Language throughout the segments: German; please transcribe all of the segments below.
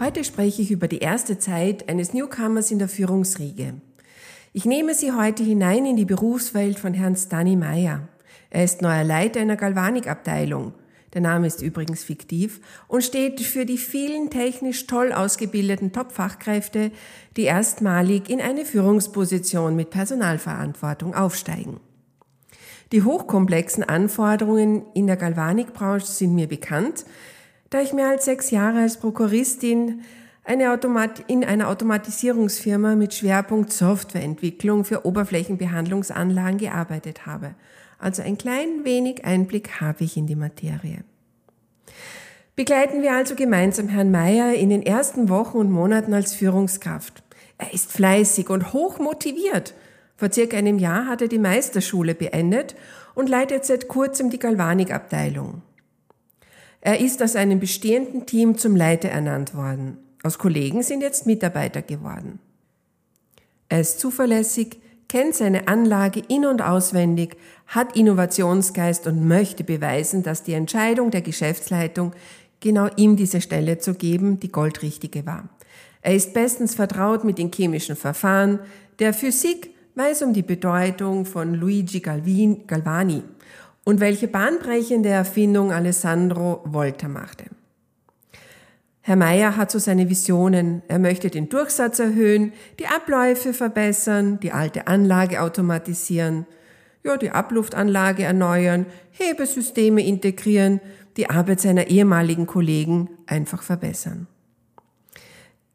Heute spreche ich über die erste Zeit eines Newcomers in der Führungsriege. Ich nehme Sie heute hinein in die Berufswelt von Herrn Stani Meyer. Er ist neuer Leiter einer Galvanikabteilung. Der Name ist übrigens fiktiv und steht für die vielen technisch toll ausgebildeten Top-Fachkräfte, die erstmalig in eine Führungsposition mit Personalverantwortung aufsteigen. Die hochkomplexen Anforderungen in der Galvanikbranche sind mir bekannt, da ich mehr als sechs Jahre als Prokuristin eine in einer Automatisierungsfirma mit Schwerpunkt Softwareentwicklung für Oberflächenbehandlungsanlagen gearbeitet habe. Also ein klein wenig Einblick habe ich in die Materie. Begleiten wir also gemeinsam Herrn Mayer in den ersten Wochen und Monaten als Führungskraft. Er ist fleißig und hoch motiviert. Vor circa einem Jahr hat er die Meisterschule beendet und leitet seit kurzem die Galvanikabteilung. Er ist aus einem bestehenden Team zum Leiter ernannt worden. Aus Kollegen sind jetzt Mitarbeiter geworden. Er ist zuverlässig, kennt seine Anlage in und auswendig, hat Innovationsgeist und möchte beweisen, dass die Entscheidung der Geschäftsleitung, genau ihm diese Stelle zu geben, die goldrichtige war. Er ist bestens vertraut mit den chemischen Verfahren, der Physik weiß um die Bedeutung von Luigi Galvani und welche bahnbrechende Erfindung Alessandro Volta machte. Herr Mayer hat so seine Visionen. Er möchte den Durchsatz erhöhen, die Abläufe verbessern, die alte Anlage automatisieren, ja, die Abluftanlage erneuern, Hebesysteme integrieren, die Arbeit seiner ehemaligen Kollegen einfach verbessern.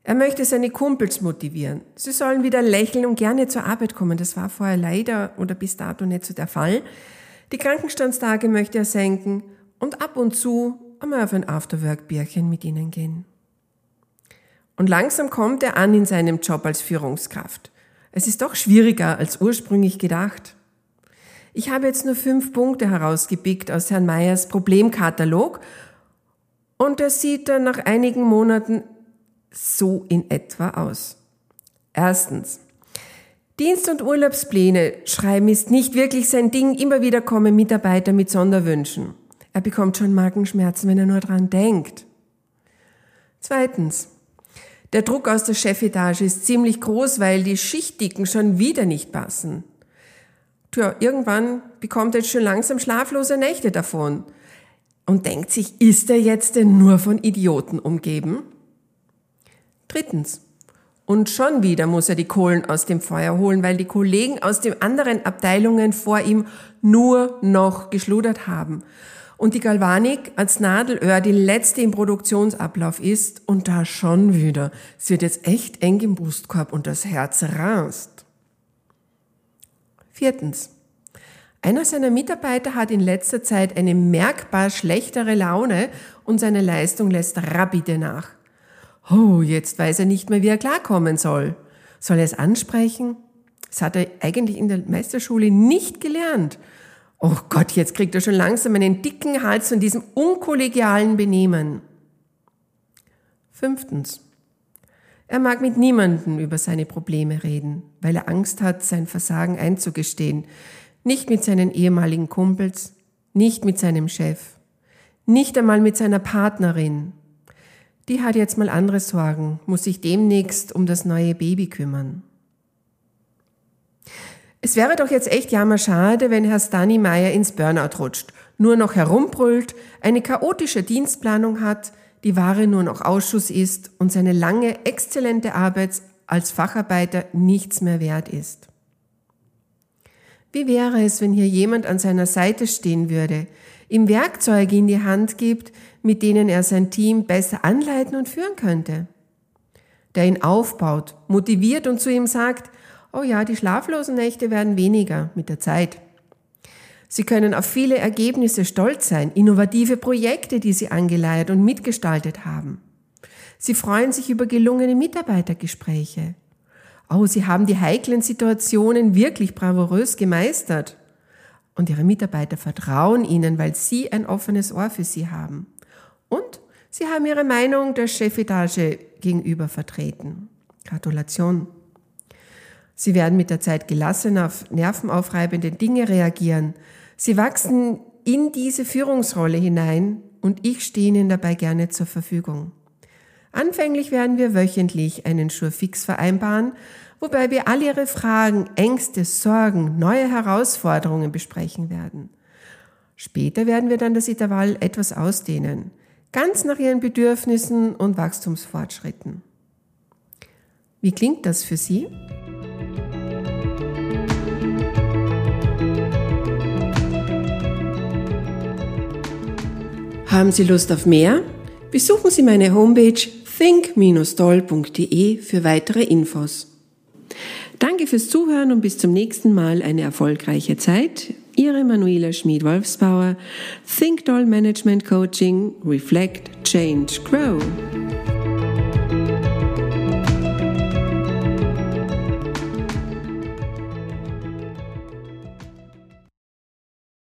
Er möchte seine Kumpels motivieren. Sie sollen wieder lächeln und gerne zur Arbeit kommen. Das war vorher leider oder bis dato nicht so der Fall. Die Krankenstandstage möchte er senken und ab und zu einmal auf ein Afterwork-Bierchen mit ihnen gehen. Und langsam kommt er an in seinem Job als Führungskraft. Es ist doch schwieriger als ursprünglich gedacht. Ich habe jetzt nur fünf Punkte herausgepickt aus Herrn Meyers Problemkatalog und er sieht dann nach einigen Monaten so in etwa aus. Erstens. Dienst- und Urlaubspläne schreiben ist nicht wirklich sein Ding. Immer wieder kommen Mitarbeiter mit Sonderwünschen. Er bekommt schon Magenschmerzen, wenn er nur dran denkt. Zweitens. Der Druck aus der Chefetage ist ziemlich groß, weil die Schichtdicken schon wieder nicht passen. Tja, irgendwann bekommt er jetzt schon langsam schlaflose Nächte davon und denkt sich, ist er jetzt denn nur von Idioten umgeben? Drittens. Und schon wieder muss er die Kohlen aus dem Feuer holen, weil die Kollegen aus den anderen Abteilungen vor ihm nur noch geschludert haben und die Galvanik als Nadelöhr die letzte im Produktionsablauf ist und da schon wieder. Es wird jetzt echt eng im Brustkorb und das Herz rast. Viertens. Einer seiner Mitarbeiter hat in letzter Zeit eine merkbar schlechtere Laune und seine Leistung lässt rapide nach. Oh, jetzt weiß er nicht mehr, wie er klarkommen soll. Soll er es ansprechen? Das hat er eigentlich in der Meisterschule nicht gelernt. Oh Gott, jetzt kriegt er schon langsam einen dicken Hals von diesem unkollegialen Benehmen. Fünftens. Er mag mit niemandem über seine Probleme reden, weil er Angst hat, sein Versagen einzugestehen. Nicht mit seinen ehemaligen Kumpels, nicht mit seinem Chef, nicht einmal mit seiner Partnerin. Die hat jetzt mal andere Sorgen, muss sich demnächst um das neue Baby kümmern. Es wäre doch jetzt echt jammerschade, wenn Herr Stani Meyer ins Burnout rutscht, nur noch herumbrüllt, eine chaotische Dienstplanung hat, die Ware nur noch Ausschuss ist und seine lange, exzellente Arbeit als Facharbeiter nichts mehr wert ist. Wie wäre es, wenn hier jemand an seiner Seite stehen würde, ihm Werkzeuge in die Hand gibt, mit denen er sein Team besser anleiten und führen könnte? Der ihn aufbaut, motiviert und zu ihm sagt, oh ja, die schlaflosen Nächte werden weniger mit der Zeit. Sie können auf viele Ergebnisse stolz sein, innovative Projekte, die Sie angeleiert und mitgestaltet haben. Sie freuen sich über gelungene Mitarbeitergespräche. Oh, Sie haben die heiklen Situationen wirklich bravourös gemeistert. Und Ihre Mitarbeiter vertrauen Ihnen, weil Sie ein offenes Ohr für Sie haben. Und Sie haben Ihre Meinung der Chefetage gegenüber vertreten. Gratulation. Sie werden mit der Zeit gelassen auf nervenaufreibende Dinge reagieren. Sie wachsen in diese Führungsrolle hinein und ich stehe Ihnen dabei gerne zur Verfügung. Anfänglich werden wir wöchentlich einen Schurfix vereinbaren, wobei wir all Ihre Fragen, Ängste, Sorgen, neue Herausforderungen besprechen werden. Später werden wir dann das Intervall etwas ausdehnen, ganz nach Ihren Bedürfnissen und Wachstumsfortschritten. Wie klingt das für Sie? Haben Sie Lust auf mehr? Besuchen Sie meine Homepage think-doll.de für weitere Infos. Danke fürs Zuhören und bis zum nächsten Mal eine erfolgreiche Zeit. Ihre Manuela Schmid-Wolfsbauer, Think Doll Management Coaching, Reflect, Change, Grow.